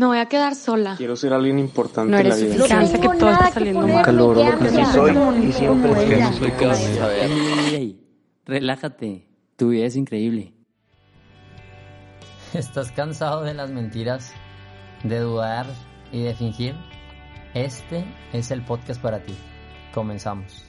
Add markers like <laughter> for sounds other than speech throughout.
Me voy a quedar sola. Quiero ser alguien importante No en la eres vida. suficiente, que todo está saliendo mal. Calor, lo que sí soy y siempre es que no soy ey, relájate. Tu vida es increíble. <laughs> ¿Estás cansado de las mentiras, de dudar y de fingir? Este es el podcast para ti. Comenzamos.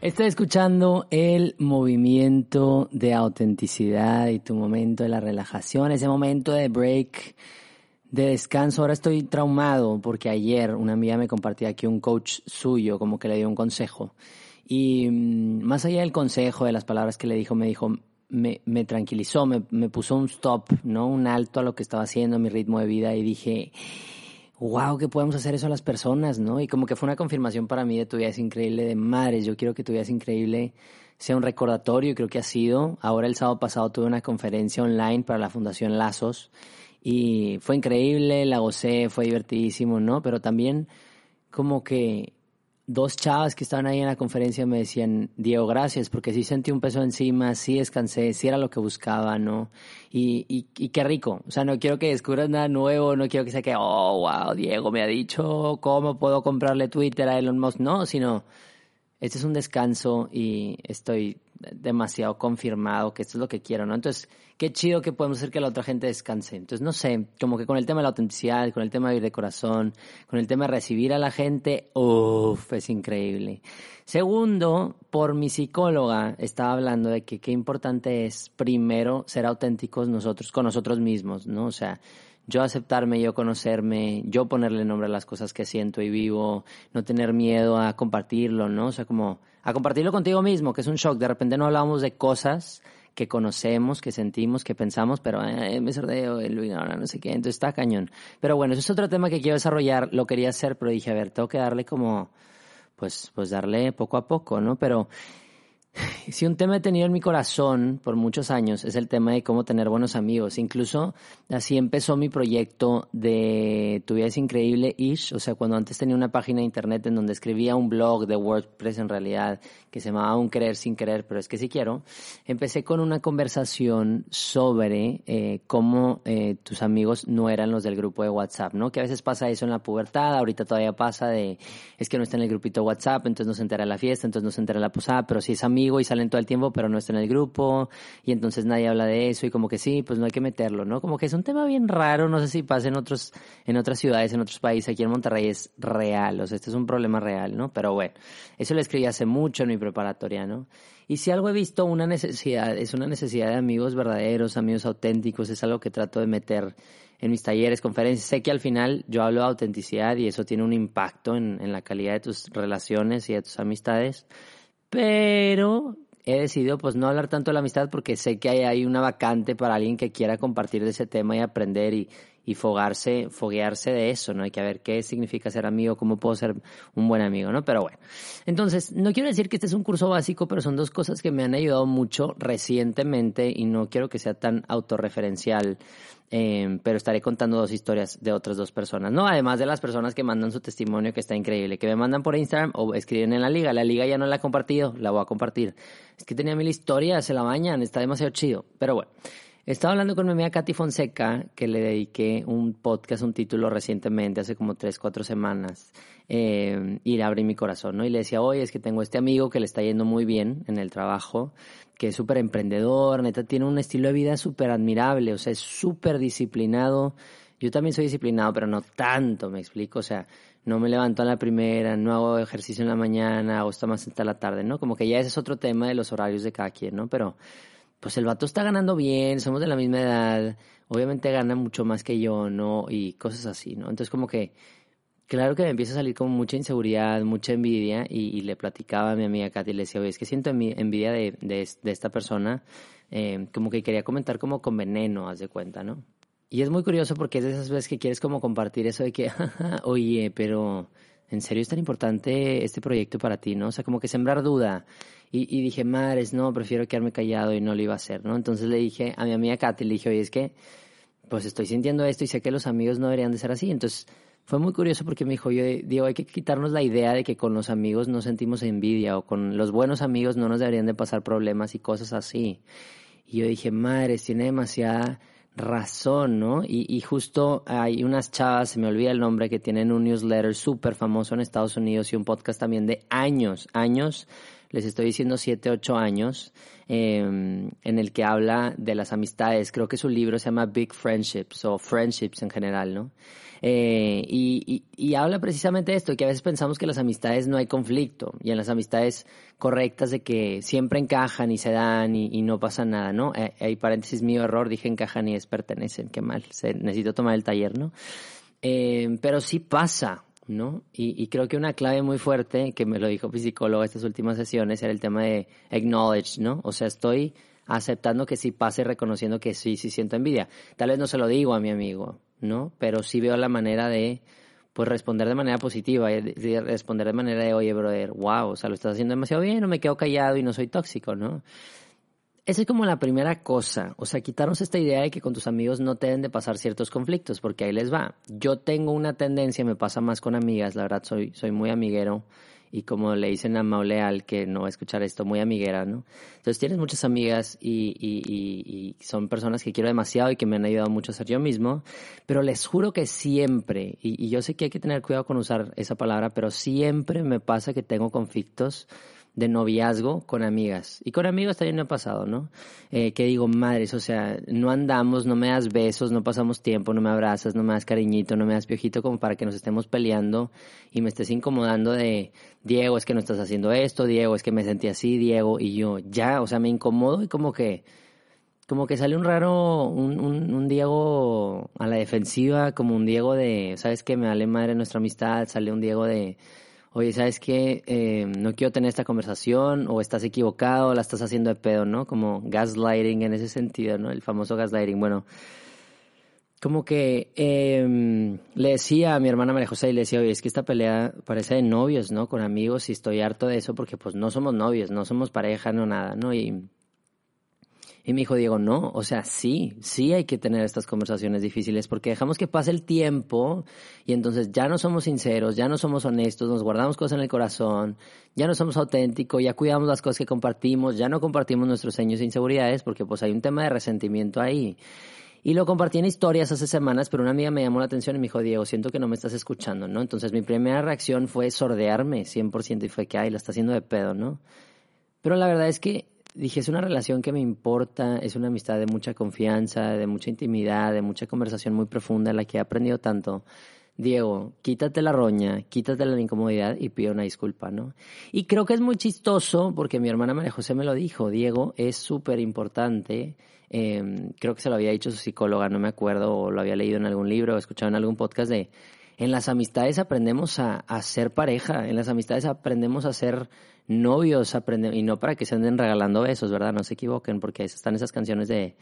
Estás escuchando el movimiento de autenticidad y tu momento de la relajación, ese momento de break, de descanso. Ahora estoy traumado porque ayer una amiga me compartía que un coach suyo como que le dio un consejo. Y mm, más allá del consejo, de las palabras que le dijo, me dijo, me, me tranquilizó, me, me puso un stop, ¿no? Un alto a lo que estaba haciendo, mi ritmo de vida y dije, wow, que podemos hacer eso a las personas, ¿no? Y como que fue una confirmación para mí de tu vida es increíble, de madres, yo quiero que tu vida es increíble sea un recordatorio, creo que ha sido. Ahora el sábado pasado tuve una conferencia online para la Fundación Lazos y fue increíble, la gocé, fue divertidísimo, ¿no? Pero también como que dos chavas que estaban ahí en la conferencia me decían, Diego, gracias, porque sí sentí un peso encima, sí descansé, sí era lo que buscaba, ¿no? Y, y, y qué rico. O sea, no quiero que descubras nada nuevo, no quiero que sea que, oh, wow, Diego me ha dicho cómo puedo comprarle Twitter a Elon Musk, no, sino, este es un descanso y estoy demasiado confirmado que esto es lo que quiero, ¿no? Entonces, qué chido que podemos hacer que la otra gente descanse. Entonces, no sé, como que con el tema de la autenticidad, con el tema de vivir de corazón, con el tema de recibir a la gente, uff, es increíble. Segundo, por mi psicóloga estaba hablando de que qué importante es primero ser auténticos nosotros, con nosotros mismos, ¿no? O sea, yo aceptarme, yo conocerme, yo ponerle nombre a las cosas que siento y vivo, no tener miedo a compartirlo, ¿no? O sea, como a compartirlo contigo mismo, que es un shock. De repente no hablamos de cosas que conocemos, que sentimos, que pensamos, pero eh, me sordeo, el ahora no sé qué, entonces está cañón. Pero bueno, eso es otro tema que quiero desarrollar, lo quería hacer, pero dije, a ver, tengo que darle como, pues, pues darle poco a poco, ¿no? Pero <laughs> si un tema he tenido en mi corazón por muchos años es el tema de cómo tener buenos amigos. Incluso así empezó mi proyecto de Tu vida es increíble, Ish. O sea, cuando antes tenía una página de internet en donde escribía un blog de WordPress en realidad que se llamaba Un querer sin querer, pero es que sí quiero. Empecé con una conversación sobre eh, cómo eh, tus amigos no eran los del grupo de WhatsApp, ¿no? Que a veces pasa eso en la pubertad, ahorita todavía pasa de es que no está en el grupito WhatsApp, entonces no se entera la fiesta, entonces no se entera la posada, pero sí es amigo y salen todo el tiempo, pero no está en el grupo, y entonces nadie habla de eso, y como que sí, pues no hay que meterlo, ¿no? Como que es un tema bien raro, no sé si pasa en otros, en otras ciudades, en otros países, aquí en Monterrey es real, o sea, este es un problema real, ¿no? Pero bueno, eso lo escribí hace mucho en mi preparatoria, ¿no? Y si algo he visto, una necesidad, es una necesidad de amigos verdaderos, amigos auténticos, es algo que trato de meter en mis talleres, conferencias. Sé que al final yo hablo de autenticidad y eso tiene un impacto en, en la calidad de tus relaciones y de tus amistades pero he decidido pues no hablar tanto de la amistad porque sé que hay, una vacante para alguien que quiera compartir de ese tema y aprender y, y fogarse, foguearse de eso, ¿no? Hay que ver qué significa ser amigo, cómo puedo ser un buen amigo, ¿no? Pero bueno. Entonces, no quiero decir que este es un curso básico, pero son dos cosas que me han ayudado mucho recientemente y no quiero que sea tan autorreferencial. Eh, pero estaré contando dos historias de otras dos personas, ¿no? Además de las personas que mandan su testimonio, que está increíble, que me mandan por Instagram o escriben en la liga. La liga ya no la he compartido, la voy a compartir. Es que tenía mil historias, se la bañan, está demasiado chido. Pero bueno, estaba hablando con mi amiga Katy Fonseca, que le dediqué un podcast, un título recientemente, hace como tres, cuatro semanas, eh, y le abrí mi corazón, ¿no? Y le decía, oye, es que tengo este amigo que le está yendo muy bien en el trabajo, que es súper emprendedor, neta, tiene un estilo de vida súper admirable, o sea, es súper disciplinado. Yo también soy disciplinado, pero no tanto, me explico, o sea, no me levanto a la primera, no hago ejercicio en la mañana, hago hasta más hasta la tarde, ¿no? Como que ya ese es otro tema de los horarios de cada quien, ¿no? Pero pues el vato está ganando bien, somos de la misma edad, obviamente gana mucho más que yo, ¿no? Y cosas así, ¿no? Entonces como que, claro que me empieza a salir como mucha inseguridad, mucha envidia, y, le platicaba a mi amiga Katy, le decía, oye, es que siento envi- envidia de, esta persona, eh, como que quería comentar como con veneno, haz de cuenta, ¿no? y es muy curioso porque es de esas veces que quieres como compartir eso de que, <laughs> oye, pero ¿en serio es tan importante este proyecto para ti, no? O sea, como que sembrar duda. Y, y dije, madres, no, prefiero quedarme callado y no lo iba a hacer, ¿no? Entonces le dije a mi amiga Katy, le dije, oye, es que, pues estoy sintiendo esto y sé que los amigos no deberían de ser así. Entonces fue muy curioso porque me dijo, yo digo, hay que quitarnos la idea de que con los amigos no sentimos envidia o con los buenos amigos no nos deberían de pasar problemas y cosas así. Y yo dije, madres, tiene demasiada razón, ¿no? Y, y, justo hay unas chavas, se me olvida el nombre, que tienen un newsletter súper famoso en Estados Unidos y un podcast también de años, años, les estoy diciendo siete, ocho años, eh, en el que habla de las amistades. Creo que su libro se llama Big Friendships o Friendships en general, ¿no? Eh, y, y, habla precisamente de esto, que a veces pensamos que en las amistades no hay conflicto y en las amistades correctas de que siempre encajan y se dan y, no pasa nada, ¿no? Eh, hay paréntesis mío error, dije encajan y es pertenecen, qué mal, necesito tomar el taller, ¿no? Eh, pero sí pasa, ¿no? Y, y, creo que una clave muy fuerte, que me lo dijo mi psicólogo estas últimas sesiones, era el tema de acknowledge, ¿no? O sea, estoy aceptando que sí pase, reconociendo que sí, sí siento envidia. Tal vez no se lo digo a mi amigo, ¿no? Pero sí veo la manera de, pues, responder de manera positiva, de responder de manera de, oye, brother, wow, o sea, lo estás haciendo demasiado bien, no me quedo callado y no soy tóxico, ¿no? Esa es como la primera cosa, o sea, quitarnos esta idea de que con tus amigos no te deben de pasar ciertos conflictos, porque ahí les va. Yo tengo una tendencia, me pasa más con amigas, la verdad soy, soy muy amiguero, y como le dicen a Mauleal, que no va a escuchar esto, muy amiguera, ¿no? Entonces tienes muchas amigas y, y, y, son personas que quiero demasiado y que me han ayudado mucho a ser yo mismo, pero les juro que siempre, y, y yo sé que hay que tener cuidado con usar esa palabra, pero siempre me pasa que tengo conflictos de noviazgo con amigas. Y con amigos también me ha pasado, ¿no? Eh, que digo, madres, o sea, no andamos, no me das besos, no pasamos tiempo, no me abrazas, no me das cariñito, no me das piojito como para que nos estemos peleando y me estés incomodando de, Diego, es que no estás haciendo esto, Diego, es que me sentí así, Diego, y yo, ya, o sea, me incomodo y como que, como que sale un raro, un, un, un Diego a la defensiva, como un Diego de, ¿sabes qué? Me vale madre nuestra amistad, sale un Diego de, oye, ¿sabes qué? Eh, no quiero tener esta conversación, o estás equivocado, o la estás haciendo de pedo, ¿no? Como gaslighting en ese sentido, ¿no? El famoso gaslighting. Bueno, como que eh, le decía a mi hermana María José y le decía, oye, es que esta pelea parece de novios, ¿no? Con amigos y estoy harto de eso porque pues no somos novios, no somos pareja, no nada, ¿no? Y y me dijo Diego, no, o sea, sí, sí hay que tener estas conversaciones difíciles porque dejamos que pase el tiempo y entonces ya no somos sinceros, ya no somos honestos, nos guardamos cosas en el corazón, ya no somos auténticos, ya cuidamos las cosas que compartimos, ya no compartimos nuestros sueños e inseguridades porque pues hay un tema de resentimiento ahí. Y lo compartí en historias hace semanas, pero una amiga me llamó la atención y me dijo, Diego, siento que no me estás escuchando, ¿no? Entonces mi primera reacción fue sordearme 100% y fue que, ay, la está haciendo de pedo, ¿no? Pero la verdad es que dije, es una relación que me importa, es una amistad de mucha confianza, de mucha intimidad, de mucha conversación muy profunda, la que he aprendido tanto. Diego, quítate la roña, quítate la incomodidad y pido una disculpa, ¿no? Y creo que es muy chistoso porque mi hermana María José me lo dijo, Diego, es súper importante, em, creo que se lo había dicho su psicóloga, no me acuerdo, o lo había leído en algún libro o escuchado en algún podcast de, en las amistades aprendemos a, a ser pareja, en las amistades aprendemos a ser novios aprenden, y no para que se anden regalando besos, ¿verdad? No se equivoquen, porque están esas canciones de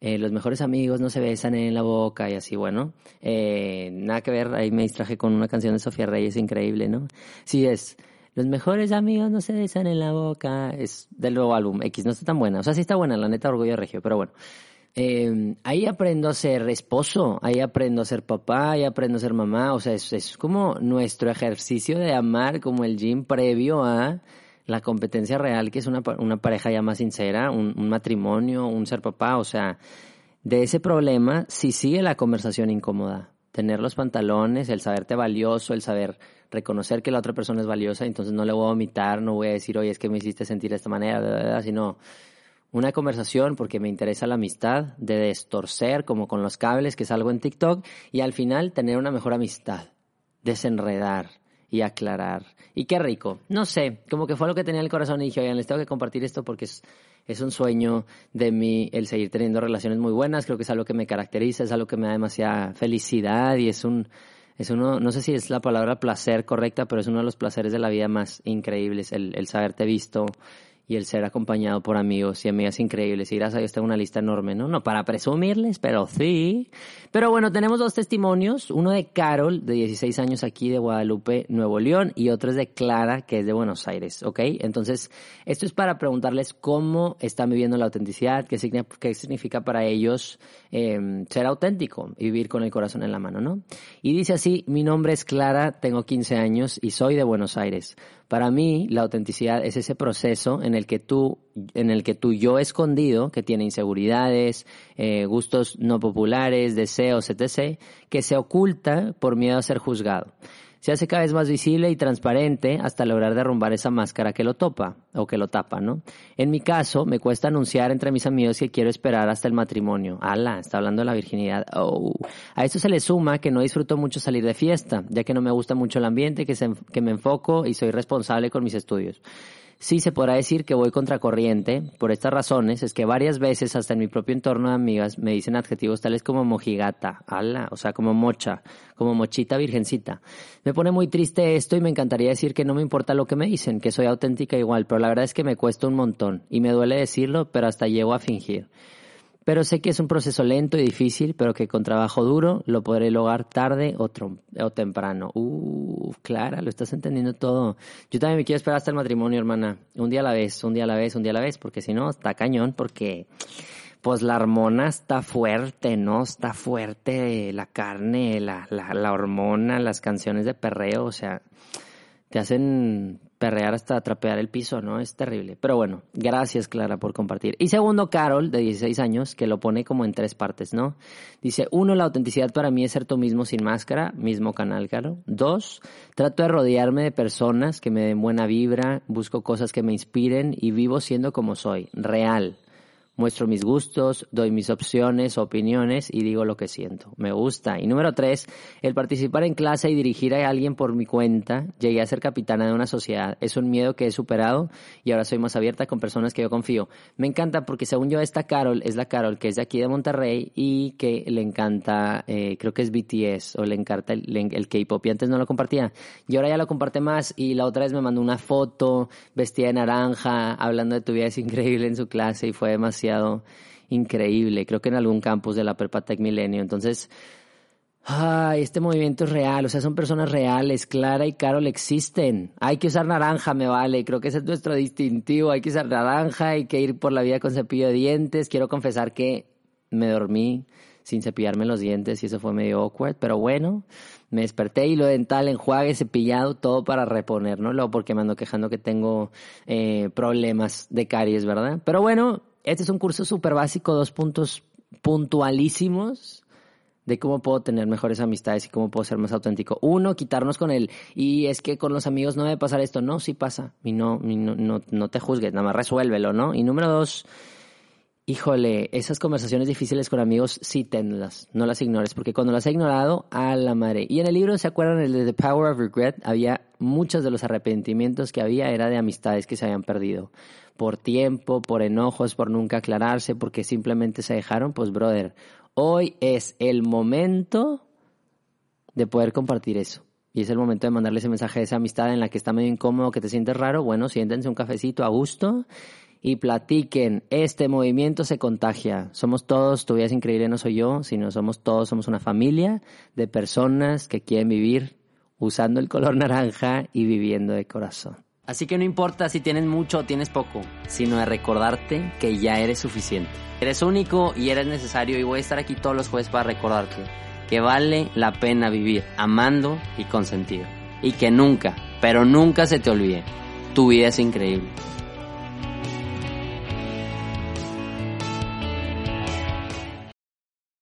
eh, los mejores amigos no se besan en la boca y así, bueno. Eh, nada que ver, ahí me distraje con una canción de Sofía Reyes increíble, ¿no? Sí, es. Los mejores amigos no se besan en la boca. Es del nuevo álbum. X no está tan buena. O sea, sí está buena, la neta, Orgullo Regio, pero bueno. Eh, ahí aprendo a ser esposo, ahí aprendo a ser papá, ahí aprendo a ser mamá. O sea, es, es como nuestro ejercicio de amar, como el gym previo a la competencia real, que es una, una pareja ya más sincera, un, matrimonio, un ser papá, o sea, de ese problema si sigue la conversación incómoda. Tener los pantalones, el saberte valioso, el saber reconocer que la otra persona es valiosa, entonces no le voy a omitar, no voy a decir, oye, es que me hiciste sentir de esta manera, sino una conversación porque me interesa la amistad, de destorcer como con los cables, que es algo en TikTok, y al final tener una mejor amistad, desenredar, y aclarar. Y qué rico. No sé, como que fue lo que tenía en el corazón y dije, oigan, les tengo que compartir esto porque es, es un sueño de mí el seguir teniendo relaciones muy buenas. Creo que es algo que me caracteriza, es algo que me da demasiada felicidad y es un, es uno, no sé si es la palabra placer correcta, pero es uno de los placeres de la vida más increíbles, el, el saberte visto y el ser acompañado por amigos y amigas increíbles. Y gracias a Dios tengo una lista enorme, ¿no? No para presumirles, pero sí. Pero bueno, tenemos dos testimonios. Uno de Carol, de 16 años aquí de Guadalupe, Nuevo León, y otro es de Clara, que es de Buenos Aires, ¿ok? Entonces, esto es para preguntarles cómo están viviendo la autenticidad, qué significa, qué significa para ellos eh, ser auténtico y vivir con el corazón en la mano, ¿no? Y dice así, mi nombre es Clara, tengo 15 años y soy de Buenos Aires. Para mí, la autenticidad es ese proceso en el que tú, en el que tu yo escondido, que tiene inseguridades, eh, gustos no populares, deseos, etc., que se oculta por miedo a ser juzgado se hace cada vez más visible y transparente hasta lograr derrumbar esa máscara que lo topa o que lo tapa, ¿no? En mi caso, me cuesta anunciar entre mis amigos que quiero esperar hasta el matrimonio. Ala, está hablando de la virginidad. Oh. A esto se le suma que no disfruto mucho salir de fiesta, ya que no me gusta mucho el ambiente, que, se, que me enfoco y soy responsable con mis estudios. Sí se podrá decir que voy contracorriente. Por estas razones es que varias veces, hasta en mi propio entorno de amigas, me dicen adjetivos tales como mojigata, ala, o sea, como mocha, como mochita virgencita. Me pone muy triste esto y me encantaría decir que no me importa lo que me dicen, que soy auténtica igual, pero la verdad es que me cuesta un montón y me duele decirlo, pero hasta llego a fingir. Pero sé que es un proceso lento y difícil, pero que con trabajo duro lo podré lograr tarde o, o temprano. Uh, Clara, lo estás entendiendo todo. Yo también me quiero esperar hasta el matrimonio, hermana. Un día a la vez, un día a la vez, un día a la vez, porque si no, está cañón, porque pues la hormona está fuerte, ¿no? Está fuerte la carne, la, la, la hormona, las canciones de perreo, o sea, te hacen perrear hasta trapear el piso, ¿no? Es terrible. Pero bueno, gracias Clara por compartir. Y segundo, Carol, de 16 años, que lo pone como en tres partes, ¿no? Dice, uno, la autenticidad para mí es ser tú mismo sin máscara, mismo canal, claro. Dos, trato de rodearme de personas que me den buena vibra, busco cosas que me inspiren y vivo siendo como soy, real. Muestro mis gustos, doy mis opciones, opiniones y digo lo que siento. Me gusta. Y número tres, el participar en clase y dirigir a alguien por mi cuenta. Llegué a ser capitana de una sociedad. Es un miedo que he superado y ahora soy más abierta con personas que yo confío. Me encanta porque según yo esta Carol es la Carol que es de aquí de Monterrey y que le encanta, eh, creo que es BTS o le encanta el, el K-pop y antes no lo compartía. Y ahora ya lo comparte más y la otra vez me mandó una foto vestida de naranja hablando de tu vida es increíble en su clase y fue demasiado increíble. Creo que en algún campus de la Perpatec Milenio. Entonces, ay, este movimiento es real. O sea, son personas reales. Clara y Carol existen. Hay que usar naranja, me vale. Creo que ese es nuestro distintivo. Hay que usar naranja. Hay que ir por la vida con cepillo de dientes. Quiero confesar que me dormí sin cepillarme los dientes y eso fue medio awkward, pero bueno, me desperté y lo dental, enjuague, cepillado, todo para reponer, ¿no? Luego porque me ando quejando que tengo eh, problemas de caries, ¿verdad? Pero bueno, este es un curso súper básico, dos puntos puntualísimos de cómo puedo tener mejores amistades y cómo puedo ser más auténtico. Uno, quitarnos con él. Y es que con los amigos no debe pasar esto. No, sí pasa. Y no, no, no, no te juzgues, nada más resuélvelo, ¿no? Y número dos, híjole, esas conversaciones difíciles con amigos sí tenlas, no las ignores, porque cuando las he ignorado, a la madre. Y en el libro, ¿se acuerdan? El de The Power of Regret, había muchos de los arrepentimientos que había, era de amistades que se habían perdido por tiempo, por enojos, por nunca aclararse, porque simplemente se dejaron, pues brother, hoy es el momento de poder compartir eso. Y es el momento de mandarle ese mensaje de esa amistad en la que está medio incómodo, que te sientes raro. Bueno, siéntense un cafecito a gusto y platiquen. Este movimiento se contagia. Somos todos, tu vida es increíble, no soy yo, sino somos todos, somos una familia de personas que quieren vivir usando el color <laughs> naranja y viviendo de corazón. Así que no importa si tienes mucho o tienes poco, sino de recordarte que ya eres suficiente. Eres único y eres necesario y voy a estar aquí todos los jueves para recordarte que vale la pena vivir amando y con sentido. Y que nunca, pero nunca se te olvide, tu vida es increíble.